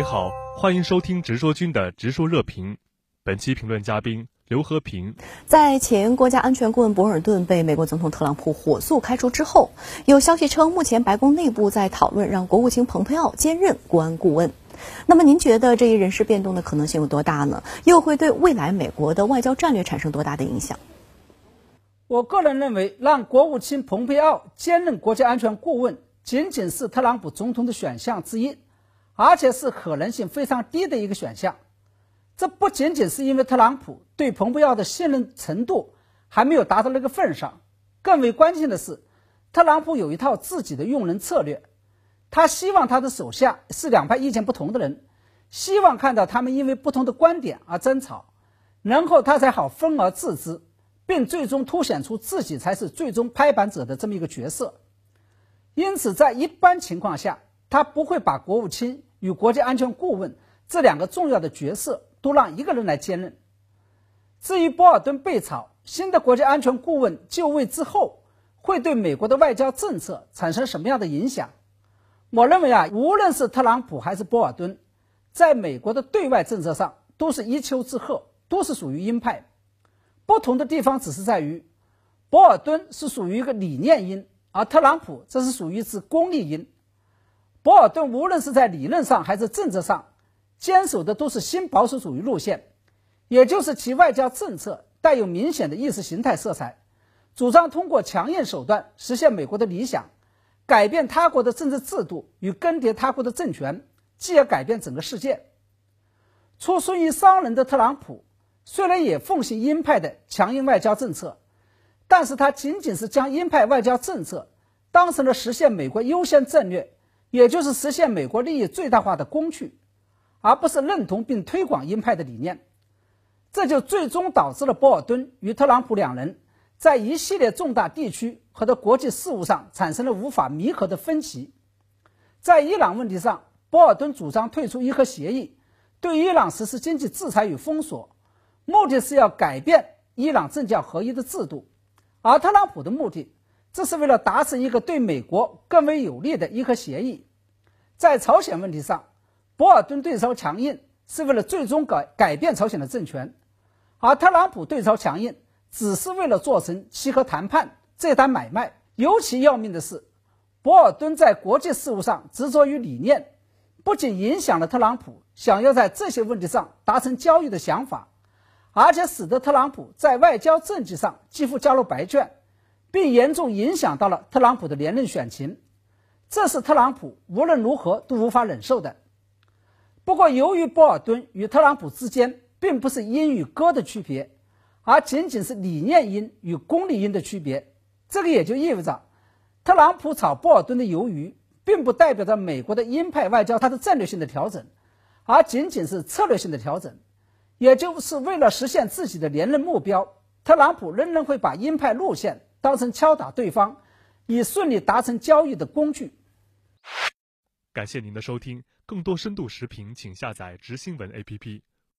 你好，欢迎收听直说君的直说热评。本期评论嘉宾刘和平。在前国家安全顾问博尔顿被美国总统特朗普火速开除之后，有消息称，目前白宫内部在讨论让国务卿蓬佩奥兼任国安顾问。那么，您觉得这一人事变动的可能性有多大呢？又会对未来美国的外交战略产生多大的影响？我个人认为，让国务卿蓬佩奥兼任国家安全顾问，仅仅是特朗普总统的选项之一，而且是可能性非常低的一个选项。这不仅仅是因为特朗普对蓬佩奥的信任程度还没有达到那个份上，更为关键的是，特朗普有一套自己的用人策略，他希望他的手下是两派意见不同的人，希望看到他们因为不同的观点而争吵，然后他才好分而治之。并最终凸显出自己才是最终拍板者的这么一个角色，因此，在一般情况下，他不会把国务卿与国家安全顾问这两个重要的角色都让一个人来兼任。至于波尔顿被炒，新的国家安全顾问就位之后，会对美国的外交政策产生什么样的影响？我认为啊，无论是特朗普还是波尔顿，在美国的对外政策上都是一丘之貉，都是属于鹰派。不同的地方只是在于，博尔顿是属于一个理念鹰，而特朗普这是属于一只功利鹰。博尔顿无论是在理论上还是政策上，坚守的都是新保守主义路线，也就是其外交政策带有明显的意识形态色彩，主张通过强硬手段实现美国的理想，改变他国的政治制度与更迭他国的政权，继而改变整个世界。出身于商人的特朗普。虽然也奉行鹰派的强硬外交政策，但是他仅仅是将鹰派外交政策当成了实现美国优先战略，也就是实现美国利益最大化的工具，而不是认同并推广鹰派的理念。这就最终导致了博尔顿与特朗普两人在一系列重大地区和的国际事务上产生了无法弥合的分歧。在伊朗问题上，博尔顿主张退出伊核协议，对伊朗实施经济制裁与封锁。目的是要改变伊朗政教合一的制度，而特朗普的目的，这是为了达成一个对美国更为有利的伊核协议。在朝鲜问题上，博尔顿对朝强硬是为了最终改改变朝鲜的政权，而特朗普对朝强硬只是为了做成契合谈判这单买卖。尤其要命的是，博尔顿在国际事务上执着于理念，不仅影响了特朗普想要在这些问题上达成交易的想法。而且使得特朗普在外交政绩上几乎交了白卷，并严重影响到了特朗普的连任选情，这是特朗普无论如何都无法忍受的。不过，由于波尔顿与特朗普之间并不是鹰与鸽的区别，而仅仅是理念鹰与功利鹰的区别，这个也就意味着，特朗普炒波尔顿的鱿鱼，并不代表着美国的鹰派外交它的战略性的调整，而仅仅是策略性的调整。也就是为了实现自己的连任目标，特朗普仍然会把鹰派路线当成敲打对方，以顺利达成交易的工具。感谢您的收听，更多深度视频，请下载直新闻 APP。